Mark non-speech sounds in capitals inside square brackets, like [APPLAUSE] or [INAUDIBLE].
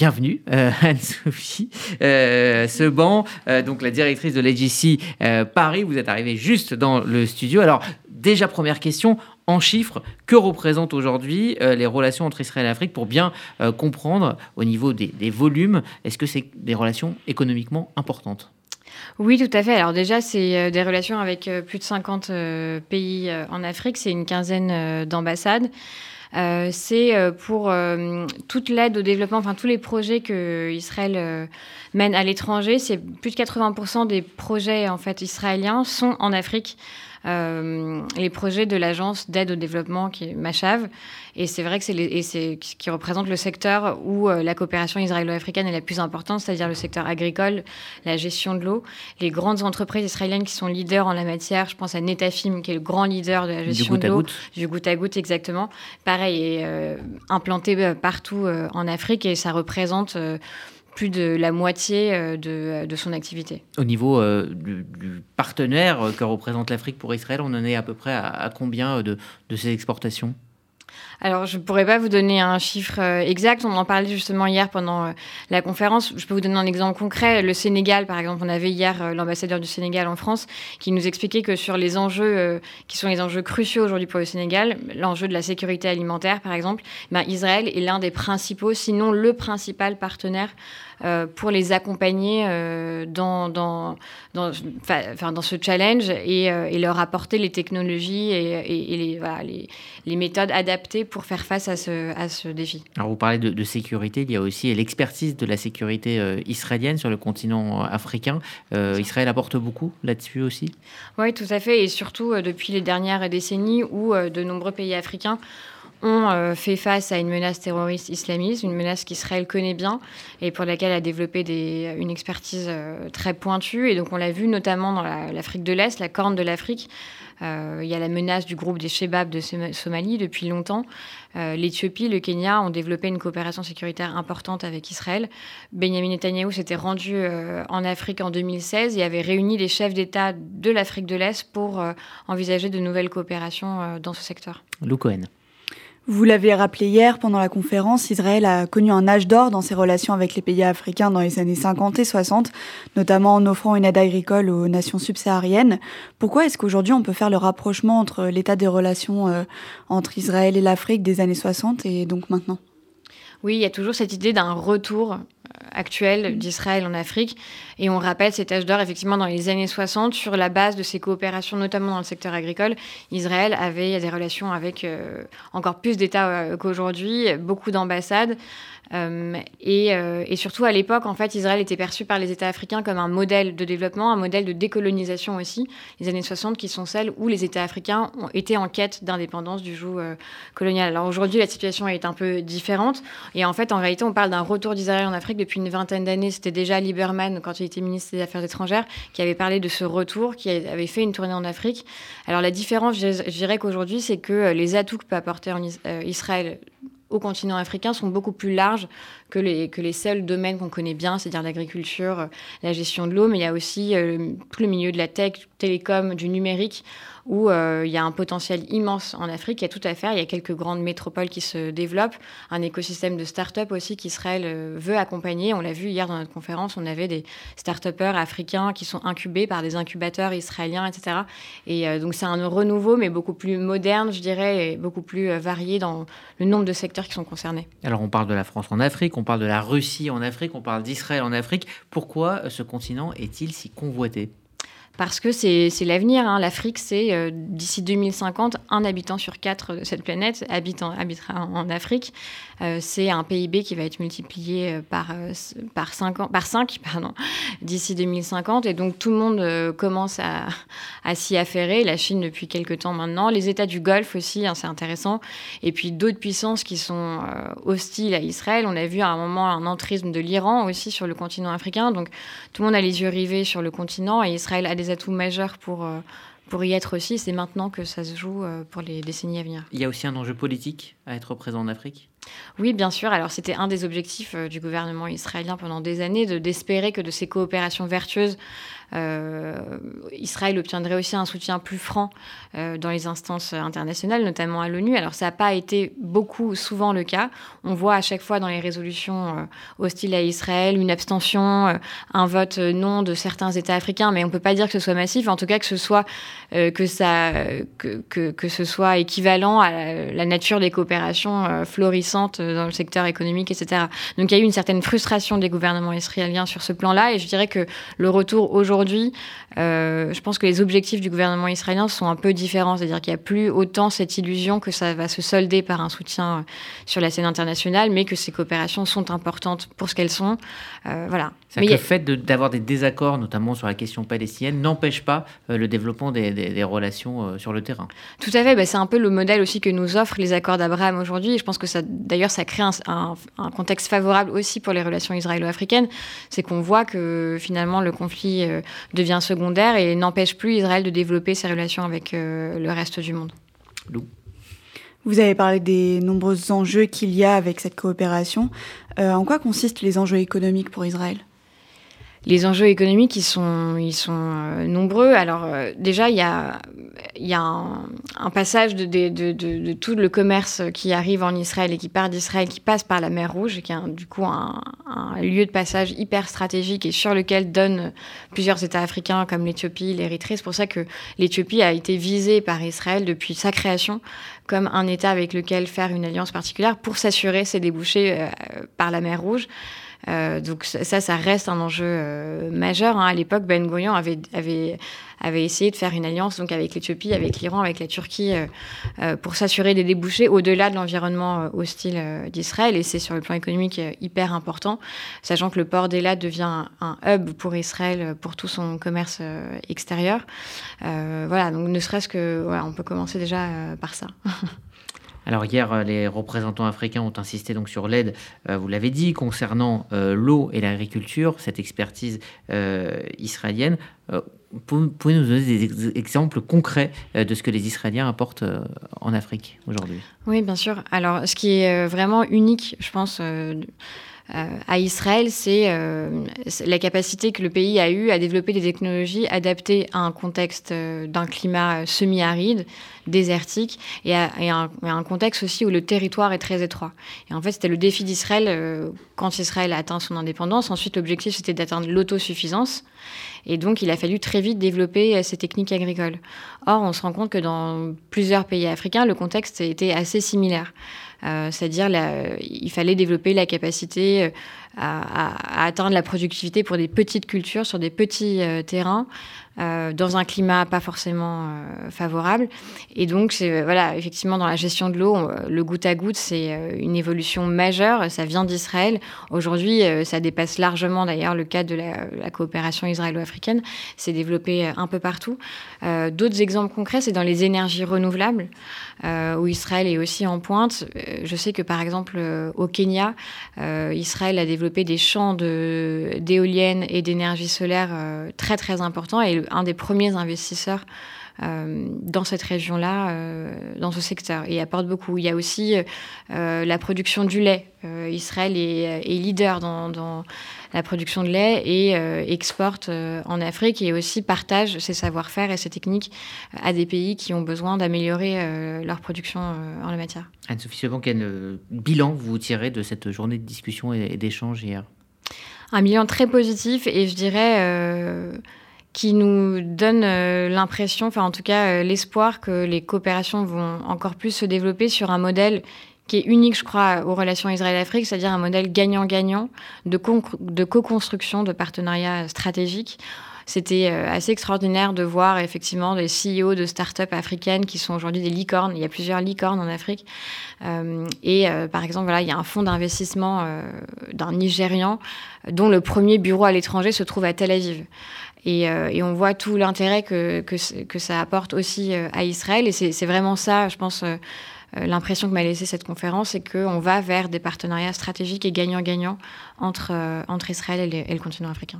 bienvenue [LAUGHS] Anne-Sophie Seban, donc la directrice de l'AGC Paris. Vous êtes arrivée juste dans le studio. Alors déjà première question, en chiffres, que représentent aujourd'hui les relations entre Israël et l'Afrique pour bien comprendre au niveau des, des volumes, est-ce que c'est des relations économiquement importantes? Oui, tout à fait. Alors déjà, c'est euh, des relations avec euh, plus de 50 euh, pays en Afrique, c'est une quinzaine d'ambassades. C'est pour toute l'aide au développement, enfin tous les projets que Israël mène à l'étranger. C'est plus de 80% des projets en fait israéliens sont en Afrique. Euh, les projets de l'agence d'aide au développement qui est Machav. Et c'est vrai que c'est ce qui représente le secteur où euh, la coopération israélo-africaine est la plus importante, c'est-à-dire le secteur agricole, la gestion de l'eau. Les grandes entreprises israéliennes qui sont leaders en la matière, je pense à Netafim, qui est le grand leader de la gestion de l'eau. Du goutte à goutte, exactement. Pareil, est euh, implanté partout en Afrique et ça représente plus de la moitié euh, de, son activité. Au niveau euh, du, partenaire que représente l'Afrique pour Israël, on en est à peu près à, combien de, de ces exportations? Alors, je ne pourrais pas vous donner un chiffre euh, exact. On en parlait justement hier pendant euh, la conférence. Je peux vous donner un exemple concret. Le Sénégal, par exemple, on avait hier euh, l'ambassadeur du Sénégal en France qui nous expliquait que sur les enjeux qui sont les enjeux cruciaux aujourd'hui pour le Sénégal, l'enjeu de la sécurité alimentaire, par exemple, ben, Israël est l'un des principaux, sinon le principal partenaire pour les accompagner dans, ce challenge et, leur apporter les technologies et, les méthodes adaptées pour faire face à ce, à ce défi. Alors vous parlez de, sécurité, il y a aussi l'expertise de la sécurité euh, israélienne sur le continent africain. Euh, Israël apporte beaucoup là-dessus aussi? Oui, tout à fait, et surtout euh, depuis les dernières décennies où de nombreux pays africains ont fait face à une menace terroriste islamiste, une menace qu'Israël connaît bien et pour laquelle a développé une expertise très pointue. Et donc on l'a vu notamment dans l'Afrique de l'Est, la corne de l'Afrique, euh, il y a la menace du groupe des Shebab de Somalie depuis longtemps. Euh, L'Éthiopie, le Kenya ont développé une coopération sécuritaire importante avec Israël. Benjamin Netanyahu s'était rendu euh, en Afrique en 2016 et avait réuni les chefs d'État de l'Afrique de l'Est pour envisager de nouvelles coopérations dans ce secteur. Lou Cohen. Vous l'avez rappelé hier pendant la conférence, Israël a connu un âge d'or dans ses relations avec les pays africains dans les années 50 et 60, notamment en offrant une aide agricole aux nations subsahariennes. Pourquoi est-ce qu'aujourd'hui on peut faire le rapprochement entre l'état des relations euh, entre Israël et l'Afrique des années 60 et donc maintenant? Oui, il y a toujours cette idée d'un retour actuelle d'Israël en Afrique. Et on rappelle cet âge d'or, effectivement, dans les années 60, sur la base de ces coopérations, notamment dans le secteur agricole. Israël avait des relations avec euh, encore plus d'États euh, qu'aujourd'hui, beaucoup d'ambassades. Euh, et, et, surtout, à l'époque, en fait, Israël était perçu par les États africains comme un modèle de développement, un modèle de décolonisation aussi. Les années 60, qui sont celles où les États africains ont été en quête d'indépendance du joug colonial. Alors aujourd'hui, la situation est un peu différente. Et en fait, en réalité, on parle d'un retour d'Israël en Afrique depuis une vingtaine d'années. C'était déjà Lieberman, quand il était ministre des Affaires étrangères, qui avait parlé de ce retour, qui avait fait une tournée en Afrique. Alors la différence, je dirais qu'aujourd'hui, c'est que les atouts que peut apporter euh, Israël au continent africain sont beaucoup plus larges que les, que les seuls domaines qu'on connaît bien, c'est-à-dire l'agriculture, la gestion de l'eau, mais il y a aussi euh, tout le milieu de la tech, télécom, du numérique, où euh, il y a un potentiel immense en Afrique. Il y a tout à faire. Il y a quelques grandes métropoles qui se développent, un écosystème de start-up aussi qu'Israël euh, veut accompagner. On l'a vu hier dans notre conférence, on avait des start-upers africains qui sont incubés par des incubateurs israéliens, etc. Et euh, donc c'est un renouveau, mais beaucoup plus moderne, je dirais, et beaucoup plus varié dans le nombre de secteurs qui sont concernés. Alors on parle de la France en Afrique, on parle de la Russie en Afrique, on parle d'Israël en Afrique. Pourquoi ce continent est-il si convoité? Parce que c'est l'avenir. Hein. L'Afrique, c'est euh, d'ici 2050, un habitant sur quatre de cette planète habitera en Afrique. Euh, c'est un PIB qui va être multiplié euh, par, par, 5, par 5 [LAUGHS] d'ici 2050. Et donc tout le monde commence à, à s'y affairer. La Chine depuis quelques temps maintenant. Les États du Golfe aussi, hein, c'est intéressant. Et puis d'autres puissances qui sont hostiles à Israël. On a vu à un moment un entrisme de l'Iran aussi sur le continent africain. Donc tout le monde a les yeux rivés sur le continent et Israël a des atouts majeurs pour, euh, pour y être aussi. C'est maintenant que ça se joue euh, pour les décennies à venir. Il y a aussi un enjeu politique à être présent en Afrique? Oui, bien sûr. Alors, c'était un des objectifs euh, du gouvernement israélien pendant des années, de d'espérer que de ces coopérations vertueuses Israël obtiendrait aussi un soutien plus franc dans les instances internationales, notamment à l'ONU. Alors ça n'a pas été beaucoup, souvent le cas. On voit à chaque fois dans les résolutions hostiles à Israël une abstention, un vote non de certains États africains, mais on ne peut pas dire que ce soit massif, en tout cas que ce soit, que ça, que, que, ce soit équivalent à la, nature des coopérations florissantes dans le secteur économique, etc. Donc il y a eu une certaine frustration des gouvernements israéliens sur ce plan-là, et je dirais que le retour aujourd'hui, euh, je pense que les objectifs du gouvernement israélien sont un peu différents, c'est-à-dire qu'il n'y a plus autant cette illusion que ça va se solder par un soutien euh, sur la scène internationale, mais que ces coopérations sont importantes pour ce qu'elles sont. Euh, voilà. Mais le fait d'avoir des désaccords, notamment sur la question palestinienne, n'empêche pas le développement des, relations sur le terrain. Tout à fait. Bah, c'est un peu le modèle aussi que nous offrent les accords d'Abraham aujourd'hui. Je pense que ça, d'ailleurs, ça crée un, un, contexte favorable aussi pour les relations israélo-africaines. C'est qu'on voit que finalement le conflit devient secondaire et n'empêche plus Israël de développer ses relations avec euh, le reste du monde. Vous avez parlé des nombreux enjeux qu'il y a avec cette coopération. Euh, en quoi consistent les enjeux économiques pour Israël? Les enjeux économiques, ils sont, ils sont euh, nombreux. Alors euh, déjà, il y a, y a un, passage de, de, de, tout le commerce qui arrive en Israël et qui part d'Israël, qui passe par la mer Rouge, qui est du coup un, lieu de passage hyper stratégique et sur lequel donnent plusieurs États africains comme l'Éthiopie, l'Érythrée. C'est pour ça que l'Éthiopie a été visée par Israël depuis sa création comme un État avec lequel faire une alliance particulière pour s'assurer ses débouchés euh, par la mer Rouge. Euh, donc ça, ça reste un enjeu euh, majeur. Hein. À l'époque, Ben Gurion avait, avait, avait essayé de faire une alliance donc avec l'Éthiopie, avec l'Iran, avec la Turquie, euh, pour s'assurer des débouchés au-delà de l'environnement hostile d'Israël. Et c'est sur le plan économique hyper important, sachant que le port d'Elat devient un, hub pour Israël pour tout son commerce extérieur. voilà, donc ne serait-ce que, voilà, on peut commencer déjà par ça. [LAUGHS] Alors hier, euh, les représentants africains ont insisté donc sur l'aide, euh, vous l'avez dit, concernant euh, l'eau et l'agriculture, cette expertise israélienne. Pouvez nous donner des exemples concrets de ce que les Israéliens apportent en Afrique aujourd'hui? Oui, bien sûr. Alors, ce qui est vraiment unique, je pense, à Israël, c'est la capacité que le pays a eue à développer des technologies adaptées à un contexte d'un climat semi-aride, désertique et, à, un, contexte aussi où le territoire est très étroit. Et en fait, c'était le défi d'Israël euh, quand Israël a atteint son indépendance. Ensuite, l'objectif, c'était d'atteindre l'autosuffisance. Et donc, il a fallu très vite développer euh, ces techniques agricoles. Or, on se rend compte que dans plusieurs pays africains, le contexte était assez similaire. Euh, c'est-à-dire, il fallait développer la capacité à, atteindre la productivité pour des petites cultures sur des petits terrains. Euh, dans un climat pas forcément euh, favorable. Et donc, c'est, voilà, effectivement, dans la gestion de l'eau, le goutte à goutte, c'est euh, une évolution majeure. Ça vient d'Israël. Aujourd'hui, ça dépasse largement d'ailleurs le cadre de la, coopération israélo-africaine. C'est développé un peu partout. d'autres exemples concrets, c'est dans les énergies renouvelables, où Israël est aussi en pointe. je sais que par exemple, au Kenya, Israël a développé des champs de, d'éoliennes et d'énergie solaire très très importants. Et un des premiers investisseurs euh, dans cette région-là, euh, dans ce secteur. Et apporte beaucoup. Il y a aussi euh, la production du lait. Israël est, leader dans, la production de lait et exporte en Afrique et aussi partage ses savoir-faire et ses techniques à des pays qui ont besoin d'améliorer leur production en la matière. Anne-Sophie Sebon, quel bilan vous tirez de cette journée de discussion et d'échange hier? Un bilan très positif et je dirais qui nous donne euh, l'impression, enfin en tout cas euh, l'espoir que les coopérations vont encore plus se développer sur un modèle qui est unique, je crois, aux relations Israël-Afrique, c'est-à-dire un modèle gagnant-gagnant de, de co-construction, de partenariat stratégique. C'était euh, assez extraordinaire de voir effectivement des CEO de start-up africaines qui sont aujourd'hui des licornes. Il y a plusieurs licornes en Afrique. et par exemple, voilà, il y a un fonds d'investissement d'un Nigérian dont le premier bureau à l'étranger se trouve à Tel Aviv. Euh, et, on voit tout l'intérêt que, que, ça apporte aussi euh, à Israël. Et c'est vraiment ça, je pense, euh, l'impression que m'a laissé cette conférence, c'est qu'on va vers des partenariats stratégiques et gagnant-gagnant entre, entre Israël et, et le continent africain.